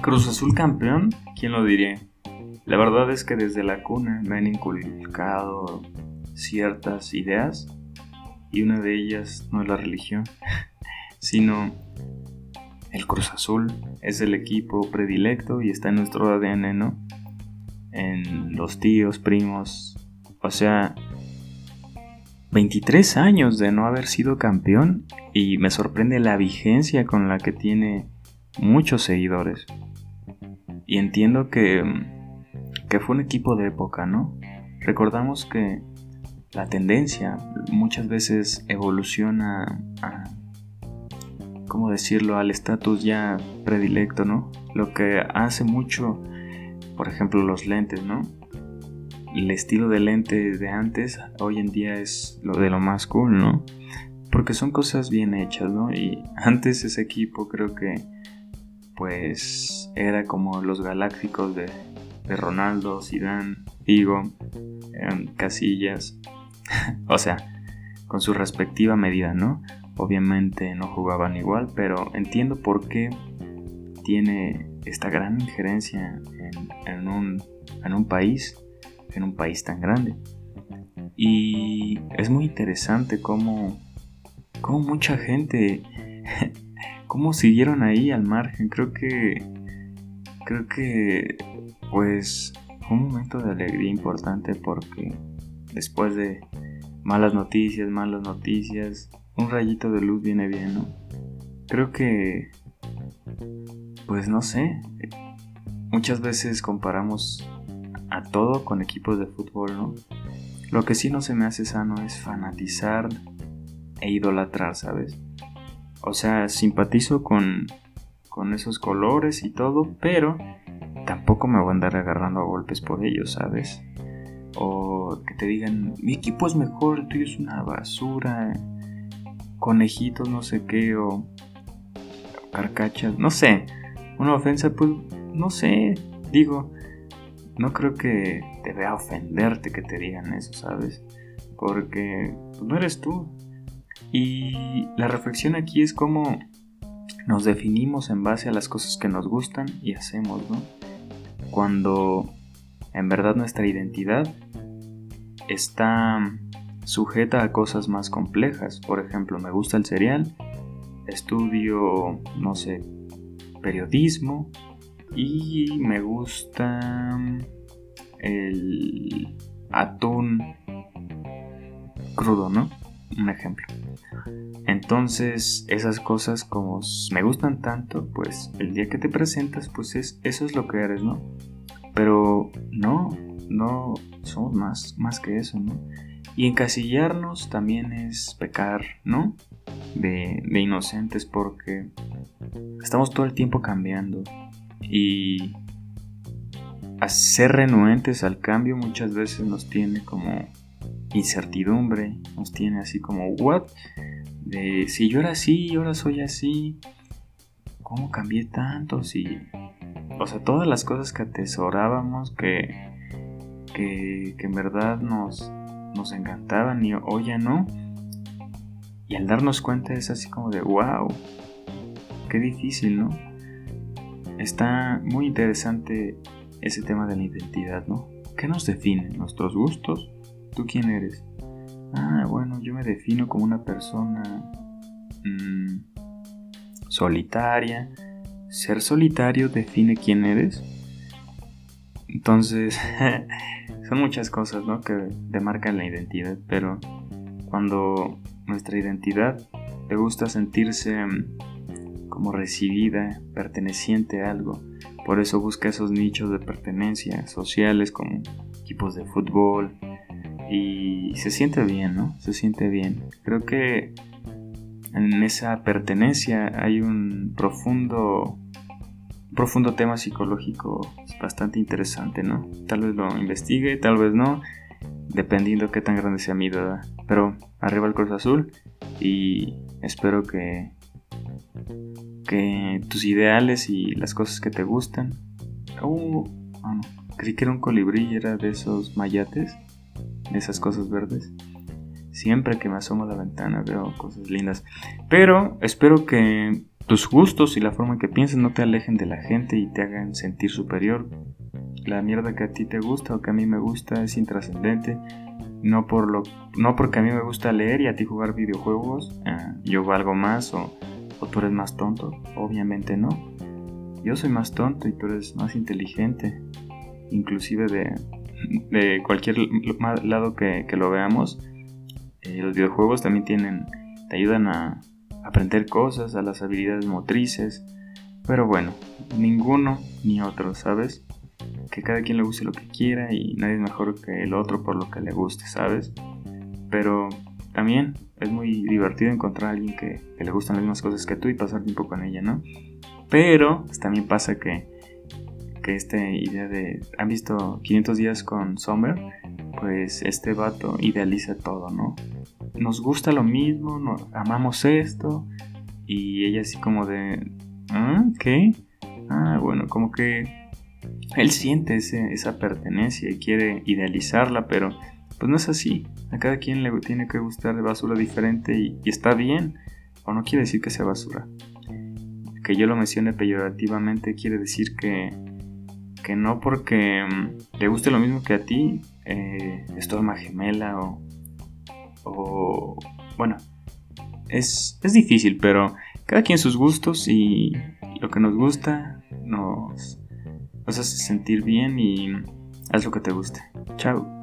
Cruz Azul campeón, ¿quién lo diría? La verdad es que desde la cuna me han inculcado ciertas ideas y una de ellas no es la religión, sino el Cruz Azul es el equipo predilecto y está en nuestro ADN, ¿no? En los tíos, primos, o sea, 23 años de no haber sido campeón y me sorprende la vigencia con la que tiene muchos seguidores. Y entiendo que, que fue un equipo de época, ¿no? Recordamos que la tendencia muchas veces evoluciona a, ¿cómo decirlo?, al estatus ya predilecto, ¿no? Lo que hace mucho, por ejemplo, los lentes, ¿no? El estilo de lente de antes, hoy en día es lo de lo más cool, ¿no? Porque son cosas bien hechas, ¿no? Y antes ese equipo creo que, pues, era como los galácticos de, de Ronaldo, Zidane, Figo, Casillas, o sea, con su respectiva medida, ¿no? Obviamente no jugaban igual, pero entiendo por qué tiene esta gran injerencia en, un, en un país, en un país tan grande. Y es muy interesante cómo, cómo mucha gente, cómo siguieron ahí al margen. Creo que, creo que, pues, fue un momento de alegría importante porque después de malas noticias, malas noticias, un rayito de luz viene bien, ¿no? Creo que, pues no sé, muchas veces comparamos a todo con equipos de fútbol, ¿no? Lo que sí no se me hace sano es fanatizar e idolatrar, ¿sabes? O sea, simpatizo con, con esos colores y todo, pero tampoco me voy a andar agarrando a golpes por ellos, ¿sabes? O que te digan, mi equipo es mejor, el tuyo es una basura, conejitos, no sé qué, o carcachas, no sé, una ofensa, pues, no sé, digo, no creo que te vea ofenderte que te digan eso, ¿sabes? Porque pues, no eres tú. Y la reflexión aquí es cómo nos definimos en base a las cosas que nos gustan y hacemos, ¿no? Cuando en verdad nuestra identidad está sujeta a cosas más complejas. Por ejemplo, me gusta el cereal, estudio, no sé, periodismo y me gusta el atún crudo, ¿no? Un ejemplo. Entonces, esas cosas como me gustan tanto, pues el día que te presentas, pues es, eso es lo que eres, ¿no? Pero no, no somos más, más que eso, ¿no? Y encasillarnos también es pecar, ¿no? De, inocentes porque estamos todo el tiempo cambiando. Y hacer renuentes al cambio muchas veces nos tiene como incertidumbre, nos tiene así como, ¿what? De si yo era así y ahora soy así, ¿cómo cambié tanto? Si, o sea, todas las cosas que atesorábamos que, que, que en verdad nos, nos encantaban y hoy ya no. Y al darnos cuenta es así como de, wow, qué difícil, ¿no? Está muy interesante ese tema de la identidad, ¿no? ¿Qué nos define? ¿Nuestros gustos? ¿Tú quién eres? Ah, bueno, yo me defino como una persona mm, solitaria. Ser solitario define quién eres. Entonces, son muchas cosas, ¿no? Que demarcan la identidad, pero cuando nuestra identidad le gusta sentirse mm, como recibida, perteneciente a algo, por eso busca esos nichos de pertenencia sociales como equipos de fútbol y se siente bien, ¿no? Se siente bien. Creo que en esa pertenencia hay un profundo profundo tema psicológico bastante interesante, ¿no? Tal vez lo investigue, tal vez no, dependiendo qué tan grande sea mi duda. Pero arriba el Cruz Azul y espero que que tus ideales y las cosas que te gustan. Oh, ah, creí que era un colibrí era de esos mayates, de esas cosas verdes. Siempre que me asomo a la ventana veo cosas lindas. Pero espero que tus gustos y la forma en que piensas no te alejen de la gente y te hagan sentir superior. La mierda que a ti te gusta o que a mí me gusta es intrascendente. No, por lo, no porque a mí me gusta leer y a ti jugar videojuegos, eh, yo valgo más o, o tú eres más tonto. Obviamente no. Yo soy más tonto y tú eres más inteligente. Inclusive de, de cualquier lado que, lo veamos, eh, los videojuegos también tienen, te ayudan a aprender cosas, a las habilidades motrices. Pero bueno, ninguno ni otro, ¿sabes? Que cada quien le guste lo que quiera y nadie es mejor que el otro por lo que le guste, ¿sabes? Pero también es muy divertido encontrar a alguien que, le gustan las mismas cosas que tú y pasar tiempo con ella, ¿no? Pero pues, también pasa que que esta idea de... ¿Han visto 500 días con Sommer? Pues este vato idealiza todo, ¿no? Nos gusta lo mismo, amamos esto y ella así como de... ¿Ah? ¿Qué? Ah, bueno, como que él siente esa pertenencia y quiere idealizarla, pero pues no es así. A cada quien le tiene que gustar de basura diferente y, está bien. O no quiere decir que sea basura. Que yo lo mencione peyorativamente quiere decir que que no porque mm, le guste lo mismo que a ti, eh, es tu gemela o, o bueno, es, es, difícil, pero cada quien sus gustos y lo que nos gusta nos, nos hace sentir bien y haz lo que te guste. Chao.